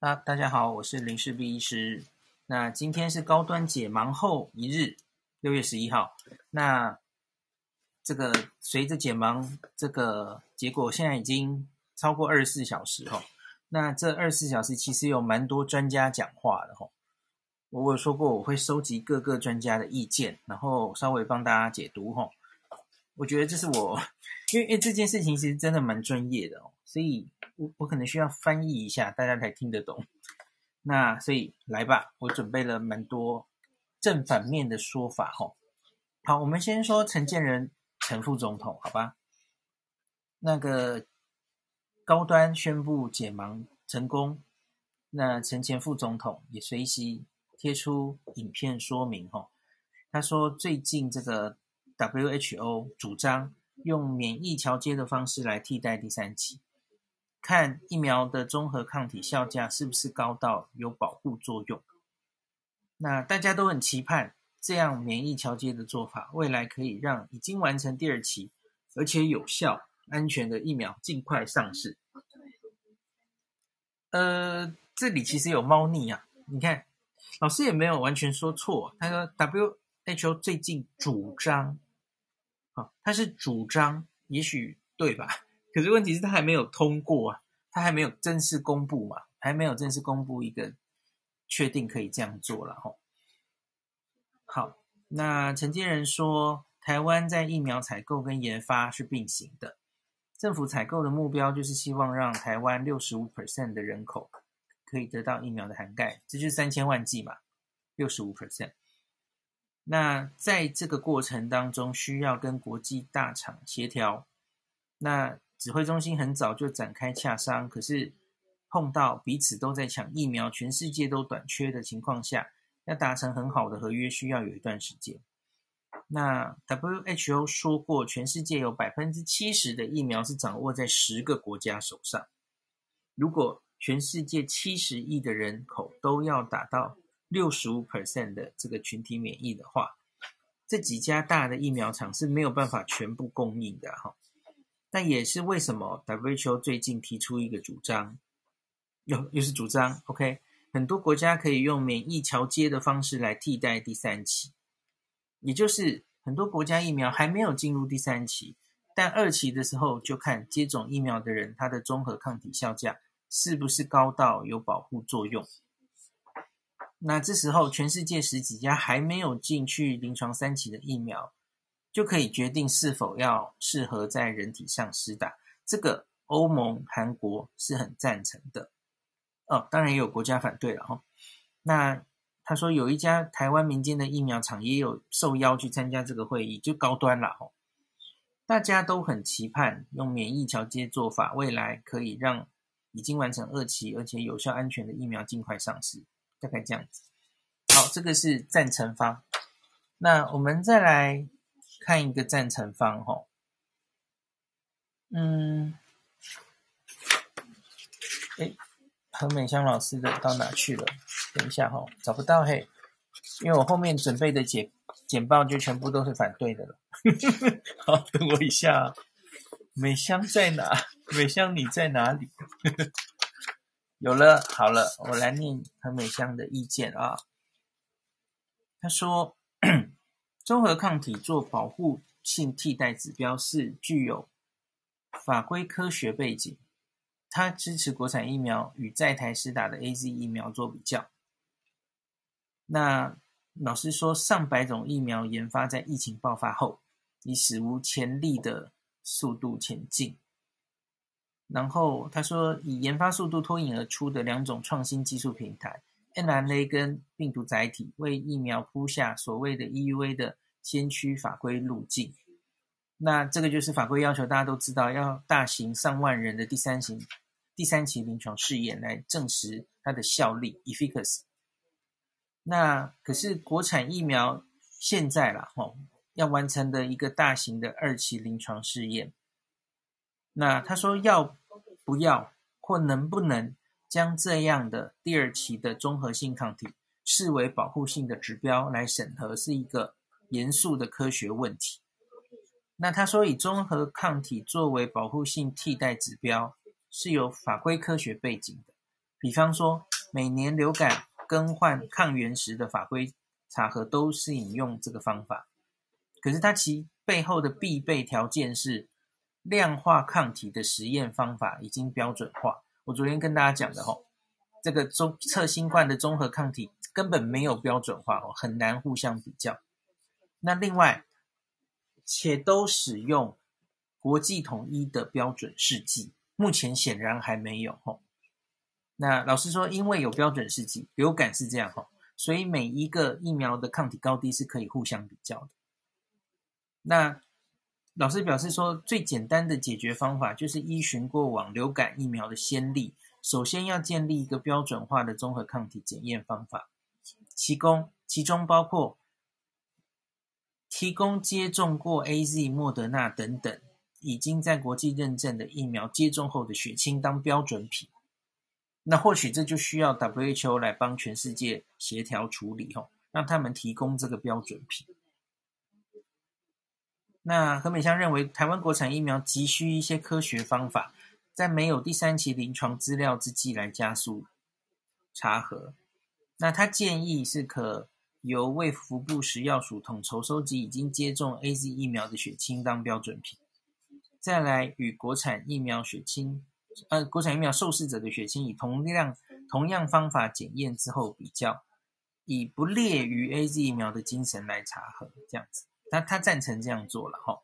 那大家好，我是林氏璧医师。那今天是高端解盲后一日，六月十一号。那这个随着解盲这个结果，现在已经超过二十四小时哈。那这二十四小时其实有蛮多专家讲话的哈。我有说过我会收集各个专家的意见，然后稍微帮大家解读哈。我觉得这是我，因为因为这件事情其实真的蛮专业的哦，所以我我可能需要翻译一下，大家才听得懂。那所以来吧，我准备了蛮多正反面的说法哈。好，我们先说陈建仁陈副总统，好吧？那个高端宣布解盲成功，那陈前副总统也随即贴出影片说明哈。他说最近这个 WHO 主张用免疫桥接的方式来替代第三期。看疫苗的综合抗体效价是不是高到有保护作用？那大家都很期盼这样免疫桥接的做法，未来可以让已经完成第二期而且有效、安全的疫苗尽快上市。呃，这里其实有猫腻啊！你看，老师也没有完全说错。他说 WHO 最近主张，啊，他是主张，也许对吧？可是问题是，他还没有通过啊，他还没有正式公布嘛，还没有正式公布一个确定可以这样做了吼。好，那承建人说，台湾在疫苗采购跟研发是并行的，政府采购的目标就是希望让台湾六十五 percent 的人口可以得到疫苗的涵盖，这就是三千万剂嘛，六十五 percent。那在这个过程当中，需要跟国际大厂协调，那。指挥中心很早就展开洽商，可是碰到彼此都在抢疫苗，全世界都短缺的情况下，要达成很好的合约，需要有一段时间。那 WHO 说过，全世界有百分之七十的疫苗是掌握在十个国家手上。如果全世界七十亿的人口都要达到六十五 percent 的这个群体免疫的话，这几家大的疫苗厂是没有办法全部供应的哈。那也是为什么 WHO 最近提出一个主张，又又是主张，OK，很多国家可以用免疫桥接的方式来替代第三期，也就是很多国家疫苗还没有进入第三期，但二期的时候就看接种疫苗的人他的综合抗体效价是不是高到有保护作用。那这时候全世界十几家还没有进去临床三期的疫苗。就可以决定是否要适合在人体上施打。这个欧盟、韩国是很赞成的。哦，当然也有国家反对了哈。那他说有一家台湾民间的疫苗厂也有受邀去参加这个会议，就高端了哈。大家都很期盼用免疫桥接做法，未来可以让已经完成二期而且有效安全的疫苗尽快上市，大概这样子。好，这个是赞成方。那我们再来。看一个赞成方哈，嗯，哎，何美香老师的到哪去了？等一下哈，找不到嘿，因为我后面准备的简简报就全部都是反对的了。好，等我一下，美香在哪？美香你在哪里？有了，好了，我来念何美香的意见啊。他说。综合抗体做保护性替代指标是具有法规科学背景，它支持国产疫苗与在台施打的 AZ 疫苗做比较。那老师说，上百种疫苗研发在疫情爆发后，以史无前例的速度前进。然后他说，以研发速度脱颖而出的两种创新技术平台。mRNA 跟病毒载体为疫苗铺下所谓的 EUA 的先驱法规路径，那这个就是法规要求，大家都知道要大型上万人的第三型、第三期临床试验来证实它的效力 （efficacy）。那可是国产疫苗现在啦，吼，要完成的一个大型的二期临床试验。那他说要不要或能不能？将这样的第二期的综合性抗体视为保护性的指标来审核，是一个严肃的科学问题。那他说，以综合抗体作为保护性替代指标，是有法规科学背景的。比方说，每年流感更换抗原时的法规查核都是引用这个方法，可是它其背后的必备条件是量化抗体的实验方法已经标准化。我昨天跟大家讲的吼，这个中测新冠的综合抗体根本没有标准化哦，很难互相比较。那另外，且都使用国际统一的标准试剂，目前显然还没有吼。那老师说，因为有标准试剂，流感是这样哈，所以每一个疫苗的抗体高低是可以互相比较的。那老师表示说，最简单的解决方法就是依循过往流感疫苗的先例，首先要建立一个标准化的综合抗体检验方法，其供其中包括提供接种过 AZ、莫德纳等等已经在国际认证的疫苗接种后的血清当标准品。那或许这就需要 WHO 来帮全世界协调处理吼，让他们提供这个标准品。那何美香认为，台湾国产疫苗急需一些科学方法，在没有第三期临床资料之际来加速查核。那他建议是可由卫福部食药署统筹收集已经接种 AZ 疫苗的血清当标准品，再来与国产疫苗血清。呃，国产疫苗受试者的血清以同样同样方法检验之后比较，以不劣于 AZ 疫苗的精神来查核，这样子，他他赞成这样做了哈。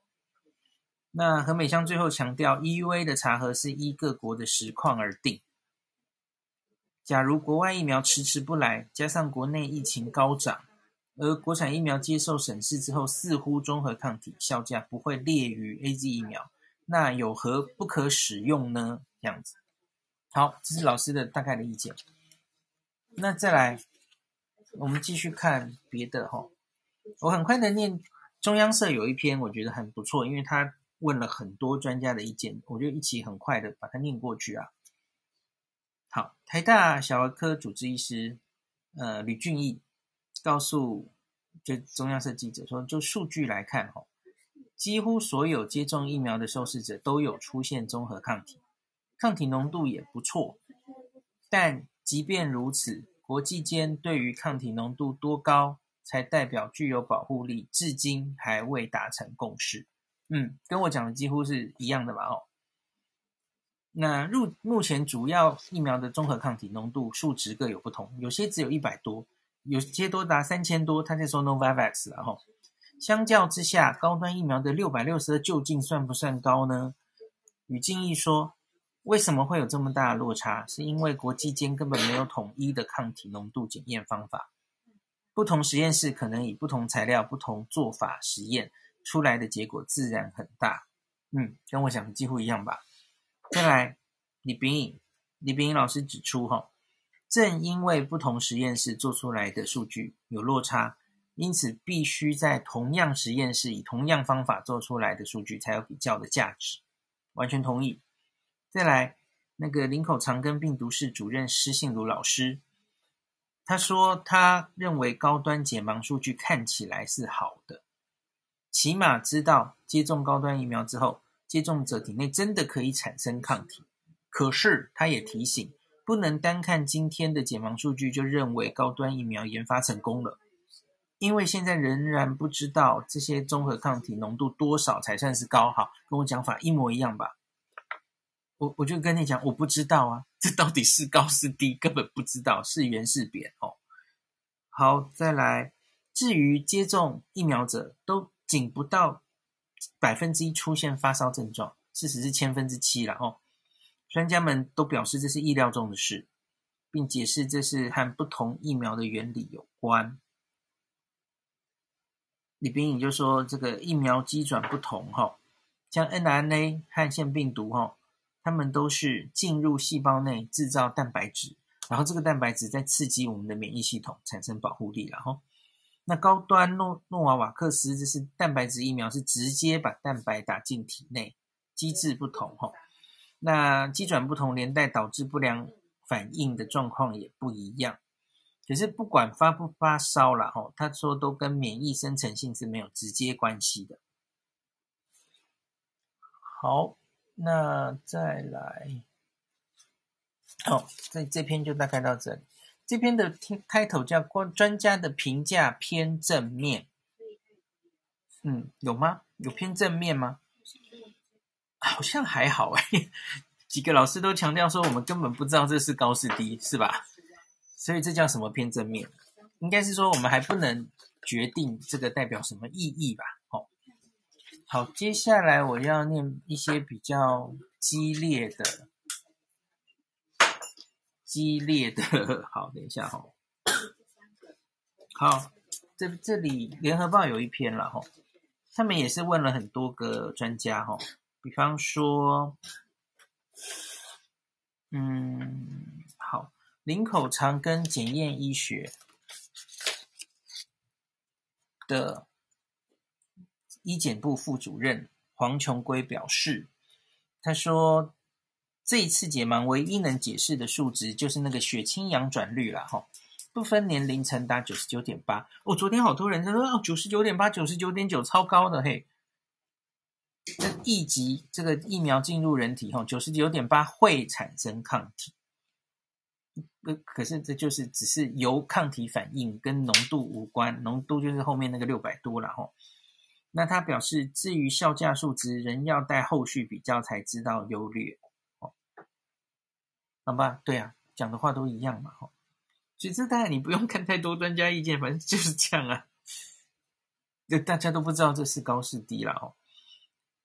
那何美香最后强调，EUA 的查核是依各国的实况而定。假如国外疫苗迟迟不来，加上国内疫情高涨，而国产疫苗接受审视之后，似乎综合抗体效价不会劣于 AZ 疫苗，那有何不可使用呢？这样子，好，这是老师的大概的意见。那再来，我们继续看别的哈。我很快的念中央社有一篇，我觉得很不错，因为他问了很多专家的意见，我就一起很快的把它念过去啊。好，台大小儿科主治医师呃吕俊义告诉就中央社记者说，就数据来看哈，几乎所有接种疫苗的受试者都有出现综合抗体。抗体浓度也不错，但即便如此，国际间对于抗体浓度多高才代表具有保护力，至今还未达成共识。嗯，跟我讲的几乎是一样的吧？哦，那入目前主要疫苗的综合抗体浓度数值各有不同，有些只有一百多，有些多达三千多。他在说 Novavax 了哈。相较之下，高端疫苗的六百六十二究竟算不算高呢？吕敬义说。为什么会有这么大的落差？是因为国际间根本没有统一的抗体浓度检验方法，不同实验室可能以不同材料、不同做法实验出来的结果自然很大。嗯，跟我想的几乎一样吧。再来，李炳颖，李秉颖老师指出，哈，正因为不同实验室做出来的数据有落差，因此必须在同样实验室以同样方法做出来的数据才有比较的价值。完全同意。再来，那个林口长庚病毒室主任施信如老师，他说他认为高端解盲数据看起来是好的，起码知道接种高端疫苗之后，接种者体内真的可以产生抗体。可是他也提醒，不能单看今天的解盲数据就认为高端疫苗研发成功了，因为现在仍然不知道这些综合抗体浓度多少才算是高。好，跟我讲法一模一样吧。我我就跟你讲，我不知道啊，这到底是高是低，根本不知道，是圆是扁哦。好，再来，至于接种疫苗者都仅不到百分之一出现发烧症状，事实是千分之七了哦。专家们都表示这是意料中的事，并解释这是和不同疫苗的原理有关。李秉颖就说，这个疫苗机转不同哈，像 mRNA 和腺病毒哈。它们都是进入细胞内制造蛋白质，然后这个蛋白质在刺激我们的免疫系统产生保护力，然后那高端诺诺瓦瓦克斯这是蛋白质疫苗，是直接把蛋白打进体内，机制不同哈。那机转不同，连带导致不良反应的状况也不一样。可是不管发不发烧了哈，他说都跟免疫生成性是没有直接关系的。好。那再来，好，这这篇就大概到这里。这篇的开头叫“关专家的评价偏正面”，嗯，有吗？有偏正面吗？好像还好哎，几个老师都强调说我们根本不知道这是高是低，是吧？所以这叫什么偏正面？应该是说我们还不能决定这个代表什么意义吧？好，好，接下来我要念一些比较激烈的。激烈的，好，等一下哈。好，这这里联合报有一篇了哈，他们也是问了很多个专家哈，比方说，嗯，好，林口长跟检验医学的医检部副主任黄琼圭表示，他说。这一次解盲唯一能解释的数值就是那个血清阳转率了哈，不分年龄层达九十九点八。哦，昨天好多人在说，九十九点八、九十九点九超高的嘿。这一级这个疫苗进入人体后，九十九点八会产生抗体。可是这就是只是由抗体反应跟浓度无关，浓度就是后面那个六百多了哈。那他表示，至于效价数值，仍要待后续比较才知道优劣。好吧，对啊，讲的话都一样嘛，哈。其实当然你不用看太多专家意见，反正就是这样啊。就大家都不知道这是高是低了哦。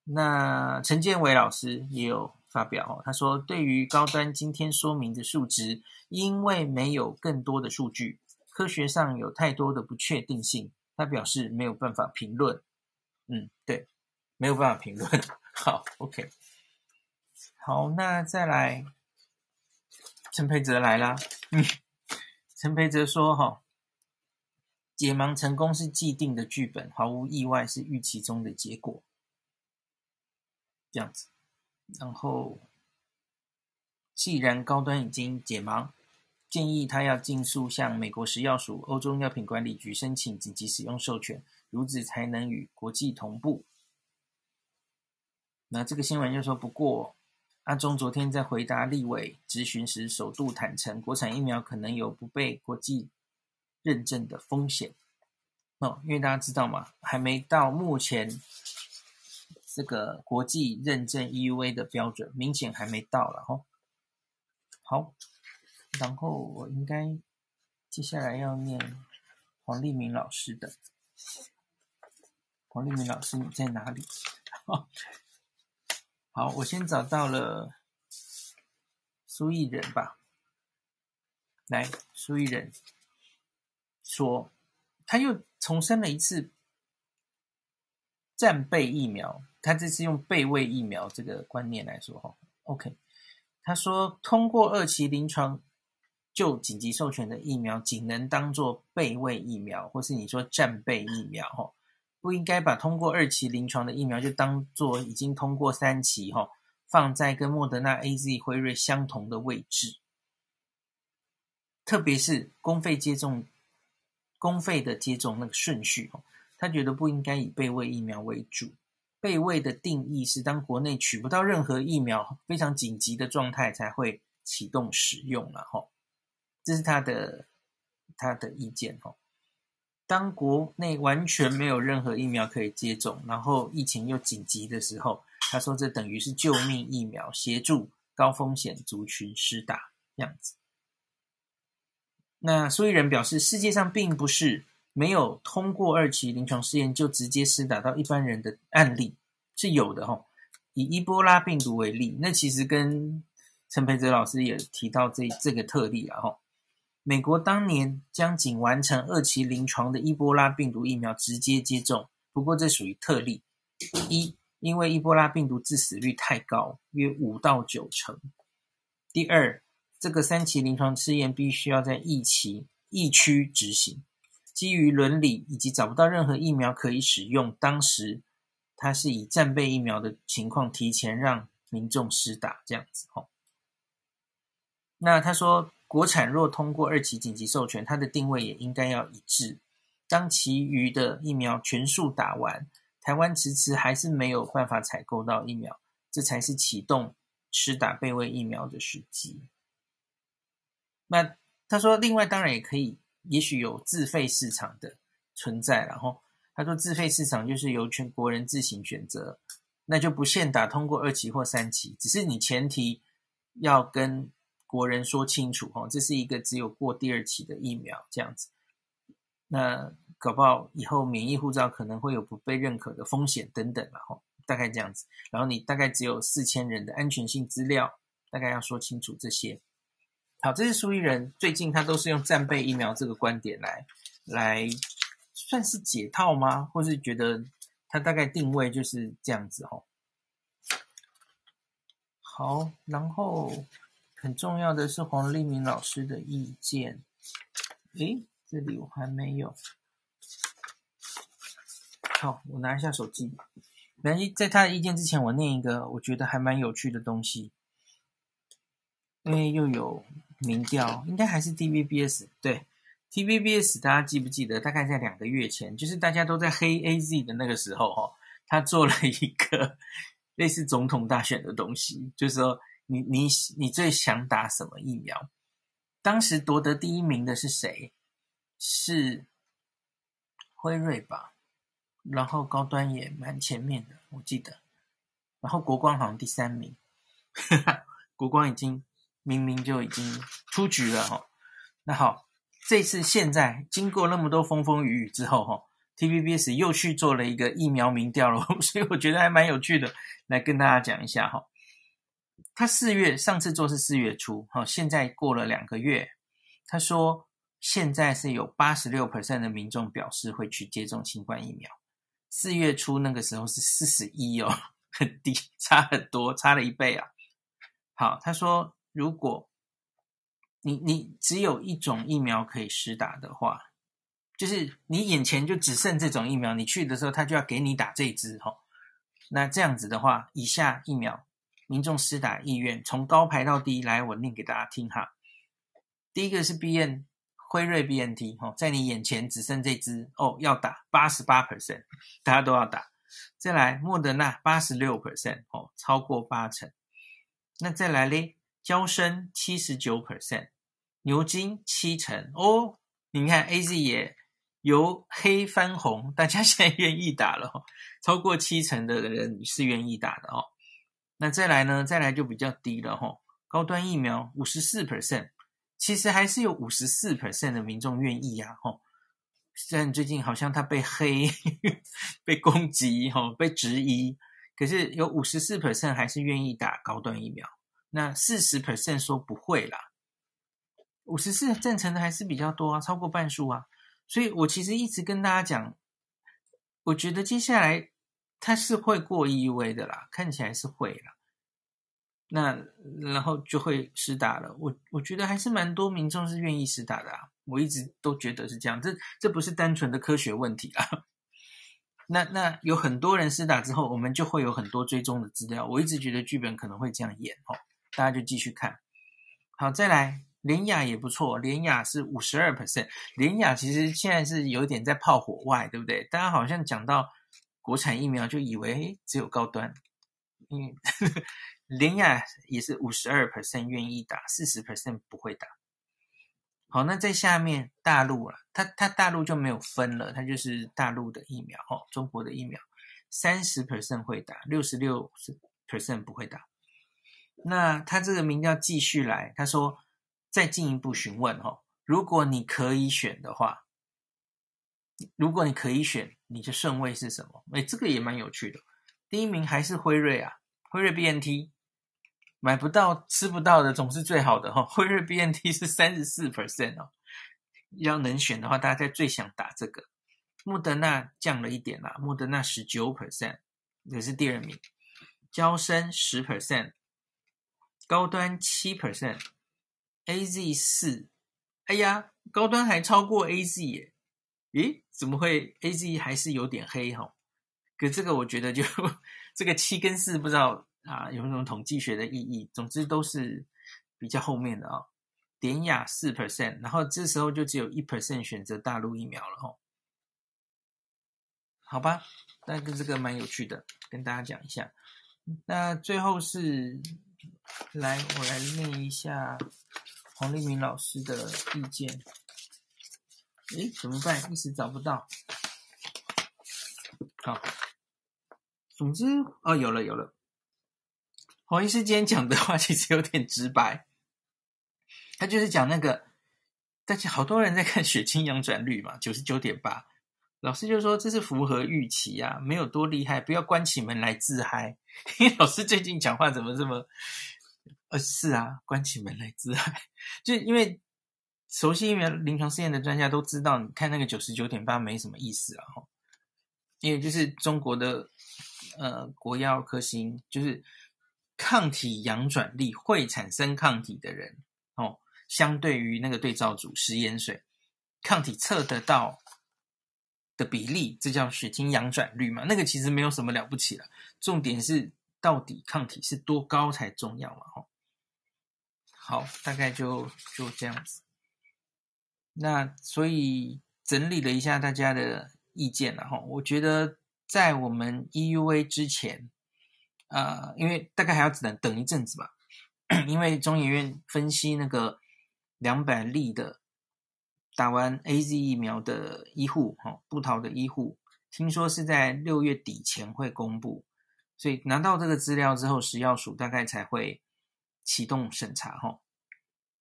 那陈建伟老师也有发表哦，他说对于高端今天说明的数值，因为没有更多的数据，科学上有太多的不确定性，他表示没有办法评论。嗯，对，没有办法评论。好，OK。好，那再来。陈培哲来啦，嗯，陈培哲说：“哈，解盲成功是既定的剧本，毫无意外是预期中的结果。这样子，然后既然高端已经解盲，建议他要尽速向美国食药署、欧洲药品管理局申请紧急使用授权，如此才能与国际同步。”那这个新闻就说：“不过。”阿中昨天在回答立委质询时，首度坦承，国产疫苗可能有不被国际认证的风险。哦，因为大家知道嘛，还没到目前这个国际认证 EUA 的标准，明显还没到了哦。好，然后我应该接下来要念黄立明老师的。黄立明老师，你在哪里？好，我先找到了苏益仁吧。来，苏益仁说，他又重申了一次战备疫苗。他这次用备位疫苗这个观念来说，哈，OK。他说，通过二期临床就紧急授权的疫苗，仅能当做备位疫苗，或是你说战备疫苗，哈。不应该把通过二期临床的疫苗就当做已经通过三期哈，放在跟莫德纳、AZ、辉瑞相同的位置。特别是公费接种、公费的接种那个顺序哈，他觉得不应该以备位疫苗为主。备位的定义是当国内取不到任何疫苗，非常紧急的状态才会启动使用了哈。这是他的他的意见哈。当国内完全没有任何疫苗可以接种，然后疫情又紧急的时候，他说这等于是救命疫苗，协助高风险族群施打这样子。那苏益仁表示，世界上并不是没有通过二期临床试验就直接施打到一般人的案例，是有的哈。以伊波拉病毒为例，那其实跟陈培哲老师也提到这这个特例了哈。美国当年将仅完成二期临床的伊波拉病毒疫苗直接接种，不过这属于特例。一，因为伊波拉病毒致死率太高，约五到九成。第二，这个三期临床试验必须要在疫期疫区执行，基于伦理以及找不到任何疫苗可以使用，当时它是以战备疫苗的情况提前让民众施打这样子。吼，那他说。国产若通过二期紧急授权，它的定位也应该要一致。当其余的疫苗全数打完，台湾迟迟还是没有办法采购到疫苗，这才是启动施打备位疫苗的时机。那他说，另外当然也可以，也许有自费市场的存在，然后他说自费市场就是由全国人自行选择，那就不限打通过二期或三期，只是你前提要跟国人说清楚哦，这是一个只有过第二期的疫苗这样子。那搞不好以后免疫护照可能会有不被认可的风险等等，然后大概这样子。然后你大概只有四千人的安全性资料，大概要说清楚这些。好，这是苏伊人最近他都是用战备疫苗这个观点来来算是解套吗？或是觉得他大概定位就是这样子哦。好，然后很重要的是黄立明老师的意见，诶。这里我还没有。好，我拿一下手机。来，在他的意见之前，我念一个我觉得还蛮有趣的东西。因为又有民调，应该还是 TVBS。对，TVBS，大家记不记得？大概在两个月前，就是大家都在黑 AZ 的那个时候，哈，他做了一个 类似总统大选的东西，就是说你，你你最想打什么疫苗？当时夺得第一名的是谁？是辉瑞吧，然后高端也蛮前面的，我记得，然后国光好像第三名，哈哈，国光已经明明就已经出局了哈。那好，这次现在经过那么多风风雨雨之后哈，TVBS 又去做了一个疫苗民调了，所以我觉得还蛮有趣的，来跟大家讲一下哈。他四月上次做是四月初，哈，现在过了两个月，他说。现在是有八十六 percent 的民众表示会去接种新冠疫苗。四月初那个时候是四十一哦，很低，差很多，差了一倍啊。好，他说，如果你你只有一种疫苗可以施打的话，就是你眼前就只剩这种疫苗，你去的时候他就要给你打这支哈。那这样子的话，以下疫苗民众施打意愿从高排到低，来我念给大家听哈。第一个是 BN。辉瑞 BNT 哦，在你眼前只剩这支哦，要打八十八 percent，大家都要打。再来莫德纳八十六 percent 哦，超过八成。那再来嘞，娇生七十九 percent，牛津七成哦。你看 AZ 也由黑翻红，大家现在愿意打了哦，超过七成的人是愿意打的哦。那再来呢？再来就比较低了哦，高端疫苗五十四 percent。其实还是有五十四 percent 的民众愿意呀，吼！虽然最近好像他被黑、被攻击、吼被质疑，可是有五十四 percent 还是愿意打高端疫苗。那四十 percent 说不会啦，五十四赞成的还是比较多啊，超过半数啊。所以我其实一直跟大家讲，我觉得接下来他是会过 EUA 的啦，看起来是会啦。那然后就会施打了，我我觉得还是蛮多民众是愿意施打的啊，我一直都觉得是这样，这这不是单纯的科学问题啊。那那有很多人施打之后，我们就会有很多追踪的资料，我一直觉得剧本可能会这样演哦，大家就继续看。好，再来联雅也不错，联雅是五十二 percent，联雅其实现在是有点在炮火外，对不对？大家好像讲到国产疫苗就以为只有高端，嗯。联雅也是五十二 percent 愿意打，四十 percent 不会打。好，那在下面大陆了，它它大陆就没有分了，它就是大陆的疫苗哦，中国的疫苗三十 percent 会打，六十六 percent 不会打。那他这个民调继续来，他说再进一步询问哦，如果你可以选的话，如果你可以选，你的顺位是什么？诶，这个也蛮有趣的，第一名还是辉瑞啊，辉瑞 BNT。买不到、吃不到的总是最好的哈。辉瑞 BNT 是三十四 percent 哦，要能选的话，大家最想打这个。莫德纳降了一点啦，莫德纳十九 percent 也是第二名。娇生十 percent，高端七 percent，AZ 四。哎呀，高端还超过 AZ 耶？咦，怎么会 AZ 还是有点黑哈？可这个我觉得就 这个七跟四不知道。啊，有那种统计学的意义。总之都是比较后面的啊、哦。典雅四 percent，然后这时候就只有一 percent 选择大陆疫苗了哦。好吧，那个这个蛮有趣的，跟大家讲一下。那最后是来，我来念一下黄立明老师的意见。诶，怎么办？一时找不到。好，总之哦，有了有了。黄医师今天讲的话其实有点直白，他就是讲那个，但是好多人在看血清阳转率嘛，九十九点八。老师就说这是符合预期啊，没有多厉害，不要关起门来自嗨。因为老师最近讲话怎么这么……呃，是啊，关起门来自嗨，就因为熟悉疫苗临床试验的专家都知道，你看那个九十九点八没什么意思啊，哈。因为就是中国的呃国药科兴，就是抗体阳转力会产生抗体的人哦，相对于那个对照组食盐水，抗体测得到的比例，这叫血清阳转率嘛。那个其实没有什么了不起了，重点是到底抗体是多高才重要嘛。哈，好，大概就就这样子。那所以整理了一下大家的。意见了哈，我觉得在我们 EUA 之前，呃，因为大概还要等等一阵子吧，因为中研院分析那个两百例的打完 AZ 疫苗的医护，哈，布桃的医护，听说是在六月底前会公布，所以拿到这个资料之后，食药署大概才会启动审查，哈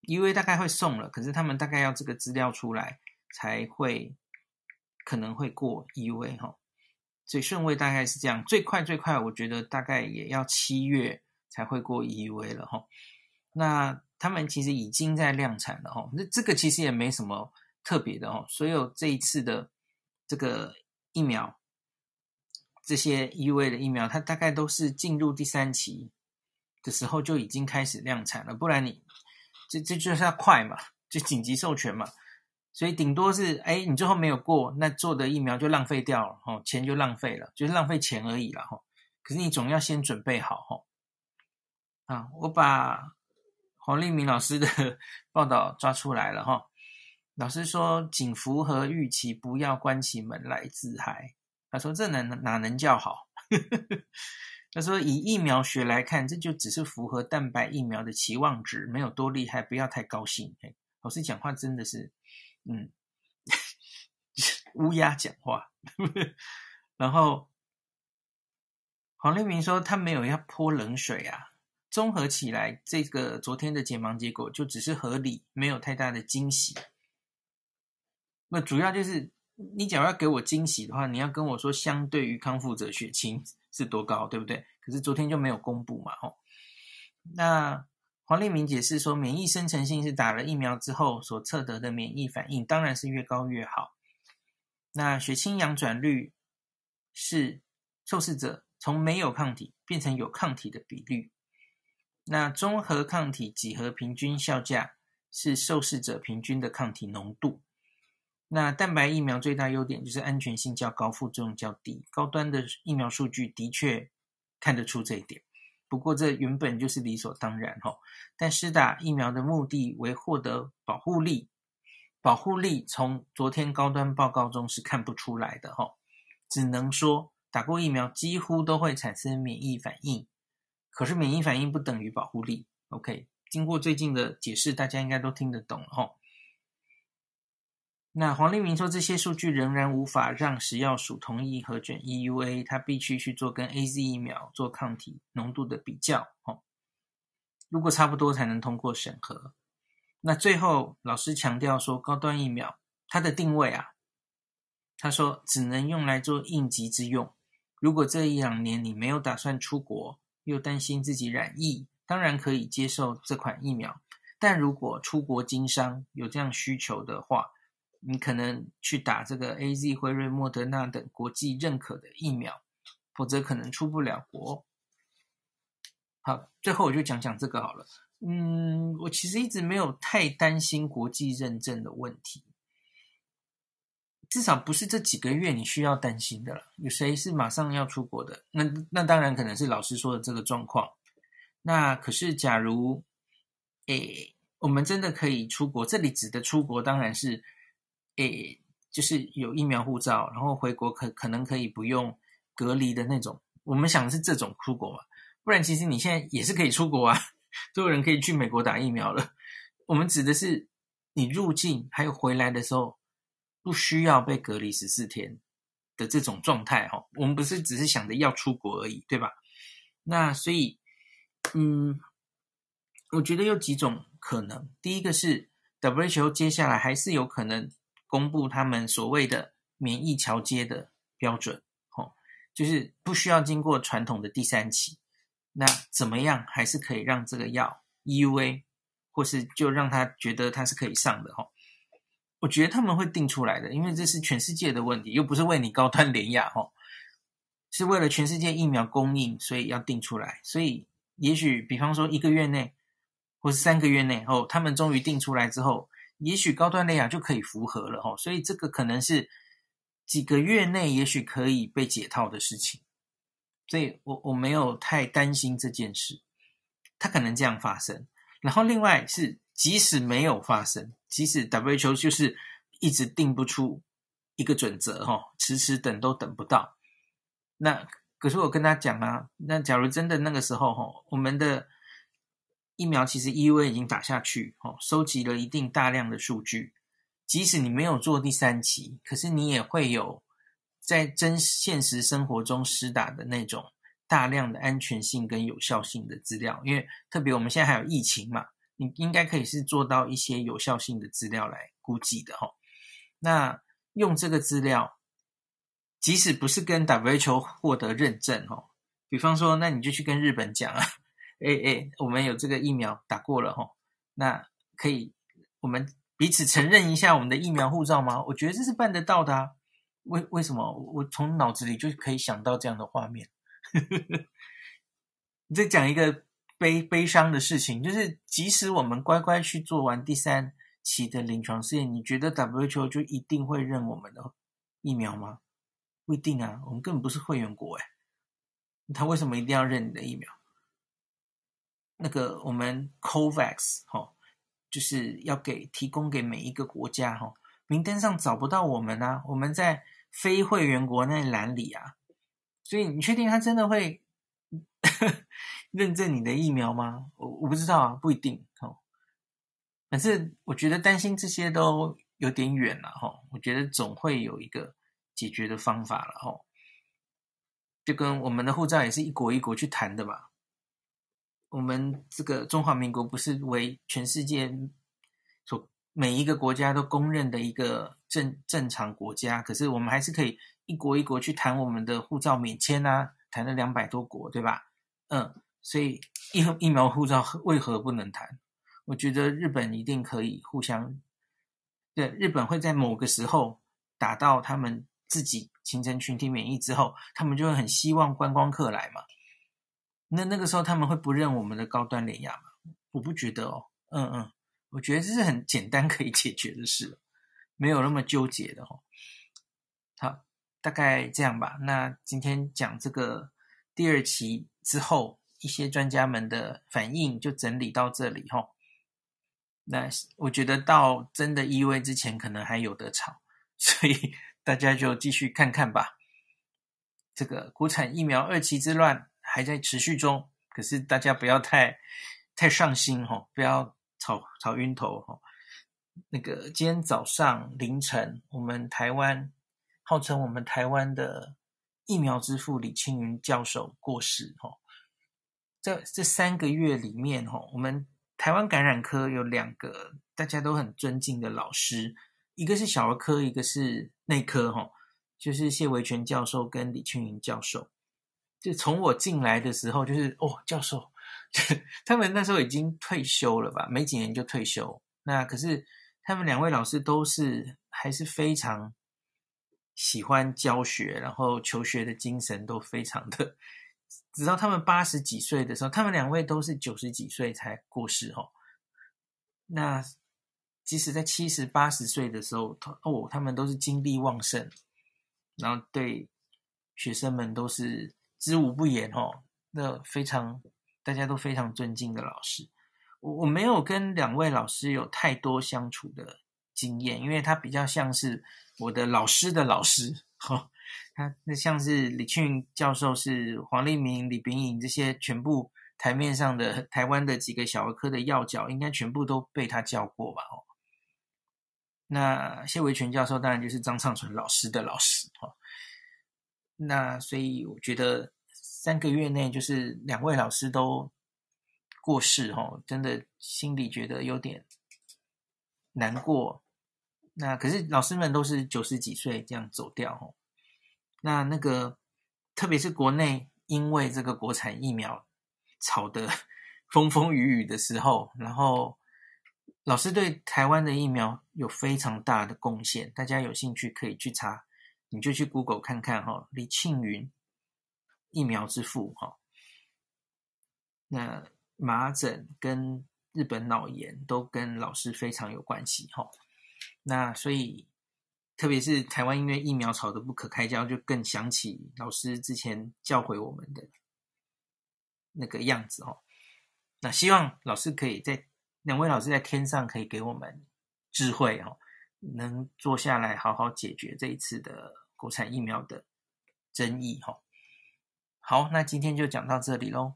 ，EUA 大概会送了，可是他们大概要这个资料出来才会。可能会过 EUA 哈，所以顺位大概是这样，最快最快，我觉得大概也要七月才会过 EUA 了哈。那他们其实已经在量产了哈，那这个其实也没什么特别的哦。所有这一次的这个疫苗，这些 EUA 的疫苗，它大概都是进入第三期的时候就已经开始量产了，不然你这这就是要快嘛，就紧急授权嘛。所以顶多是，哎，你最后没有过，那做的疫苗就浪费掉了，吼，钱就浪费了，就是浪费钱而已了，吼。可是你总要先准备好，吼。啊，我把黄立明老师的 报道抓出来了，哈。老师说，仅符合预期，不要关起门来自嗨。他说，这能哪能叫好？他说，以疫苗学来看，这就只是符合蛋白疫苗的期望值，没有多厉害，不要太高兴。老师讲话真的是。嗯，乌鸦讲话，然后黄立明说他没有要泼冷水啊。综合起来，这个昨天的解盲结果就只是合理，没有太大的惊喜。那主要就是你假如要给我惊喜的话，你要跟我说相对于康复者血清是多高，对不对？可是昨天就没有公布嘛，吼。那。黄立明解释说，免疫生成性是打了疫苗之后所测得的免疫反应，当然是越高越好。那血清阳转率是受试者从没有抗体变成有抗体的比率。那中和抗体几何平均效价是受试者平均的抗体浓度。那蛋白疫苗最大优点就是安全性较高，副作用较低。高端的疫苗数据的确看得出这一点。不过这原本就是理所当然哈，但施打疫苗的目的为获得保护力，保护力从昨天高端报告中是看不出来的哈，只能说打过疫苗几乎都会产生免疫反应，可是免疫反应不等于保护力。OK，经过最近的解释，大家应该都听得懂了哈。那黄立明说，这些数据仍然无法让食药署同意核准 EUA，他必须去做跟 AZ 疫苗做抗体浓度的比较，哦，如果差不多才能通过审核。那最后老师强调说，高端疫苗它的定位啊，他说只能用来做应急之用。如果这一两年你没有打算出国，又担心自己染疫，当然可以接受这款疫苗。但如果出国经商有这样需求的话，你可能去打这个 AZ、辉瑞、莫德纳等国际认可的疫苗，否则可能出不了国。好，最后我就讲讲这个好了。嗯，我其实一直没有太担心国际认证的问题，至少不是这几个月你需要担心的了。有谁是马上要出国的？那那当然可能是老师说的这个状况。那可是假如，诶，我们真的可以出国，这里指的出国当然是。诶，就是有疫苗护照，然后回国可可能可以不用隔离的那种。我们想的是这种出国嘛，不然其实你现在也是可以出国啊，都有人可以去美国打疫苗了。我们指的是你入境还有回来的时候，不需要被隔离十四天的这种状态哈。我们不是只是想着要出国而已，对吧？那所以，嗯，我觉得有几种可能。第一个是 WHO 接下来还是有可能公布他们所谓的免疫桥接的标准，哦，就是不需要经过传统的第三期。那怎么样还是可以让这个药 EUA，或是就让他觉得他是可以上的，哦，我觉得他们会定出来的，因为这是全世界的问题，又不是为你高端联亚，哦。是为了全世界疫苗供应，所以要定出来。所以也许，比方说一个月内，或是三个月内，哦，他们终于定出来之后，也许高端联亚就可以符合了，哦。所以这个可能是几个月内，也许可以被解套的事情。所以我我没有太担心这件事，它可能这样发生。然后另外是，即使没有发生，即使 WHO 就是一直定不出一个准则，哈，迟迟等都等不到。那可是我跟他讲啊，那假如真的那个时候哈，我们的疫苗其实 EUA 已经打下去，哦，收集了一定大量的数据，即使你没有做第三期，可是你也会有在真现实生活中施打的那种大量的安全性跟有效性的资料，因为特别我们现在还有疫情嘛，你应该可以是做到一些有效性的资料来估计的哈。那用这个资料。即使不是跟 WHO 获得认证哦，比方说，那你就去跟日本讲啊，哎哎，我们有这个疫苗打过了哈，那可以我们彼此承认一下我们的疫苗护照吗？我觉得这是办得到的啊。为为什么？我从脑子里就可以想到这样的画面。你 再讲一个悲悲伤的事情，就是即使我们乖乖去做完第三期的临床试验，你觉得 WHO 就一定会认我们的疫苗吗？不一定啊，我们根本不是会员国诶，他为什么一定要认你的疫苗？那个我们 COVAX 哈，就是要给提供给每一个国家哈，名单上找不到我们啊，我们在非会员国那栏里啊，所以你确定他真的会 认证你的疫苗吗？我我不知道啊，不一定哦。反正我觉得担心这些都有点远了哈，我觉得总会有一个。解决的方法了吼，就跟我们的护照也是一国一国去谈的嘛。我们这个中华民国不是为全世界所每一个国家都公认的一个正正常国家，可是我们还是可以一国一国去谈我们的护照免签啊，谈了两百多国，对吧？嗯，所以疫疫苗护照为何不能谈？我觉得日本一定可以互相，对，日本会在某个时候打到他们。自己形成群体免疫之后，他们就会很希望观光客来嘛。那那个时候他们会不认我们的高端联亚吗？我不觉得哦。嗯嗯，我觉得这是很简单可以解决的事，没有那么纠结的哦。好，大概这样吧。那今天讲这个第二期之后，一些专家们的反应就整理到这里哈。那我觉得到真的 EUA 之前，可能还有得吵，所以。大家就继续看看吧。这个国产疫苗二期之乱还在持续中，可是大家不要太太上心哈，不要吵吵晕头哈。那个今天早上凌晨，我们台湾号称我们台湾的疫苗之父李庆云教授过世哈。在这三个月里面哈，我们台湾感染科有两个大家都很尊敬的老师。一个是小儿科，一个是内科，哈，就是谢维全教授跟李庆云教授。就从我进来的时候，就是哦，教授，他们那时候已经退休了吧？没几年就退休。那可是他们两位老师都是还是非常喜欢教学，然后求学的精神都非常的。直到他们八十几岁的时候，他们两位都是九十几岁才过世，哦。那。即使在七十八十岁的时候，哦，他们都是精力旺盛，然后对学生们都是知无不言哦，那非常大家都非常尊敬的老师。我我没有跟两位老师有太多相处的经验，因为他比较像是我的老师的老师哈，他那像是李庆教授是黄立明、李炳颖这些全部台面上的台湾的几个小儿科的要角，应该全部都被他教过吧？哦，那谢维全教授当然就是张畅纯老师的老师哦。那所以我觉得三个月内就是两位老师都过世哦，真的心里觉得有点难过。那可是老师们都是九十几岁这样走掉哦。那那个特别是国内，因为这个国产疫苗。吵得 风风雨雨的时候，然后老师对台湾的疫苗有非常大的贡献，大家有兴趣可以去查，你就去 Google 看看哈，李庆云疫苗之父哈，那麻疹跟日本脑炎都跟老师非常有关系哈，那所以特别是台湾因为疫苗吵得不可开交，就更想起老师之前教诲我们的。那个样子哦，那希望老师可以在两位老师在天上可以给我们智慧哦，能坐下来好好解决这一次的国产疫苗的争议哈。好，那今天就讲到这里喽。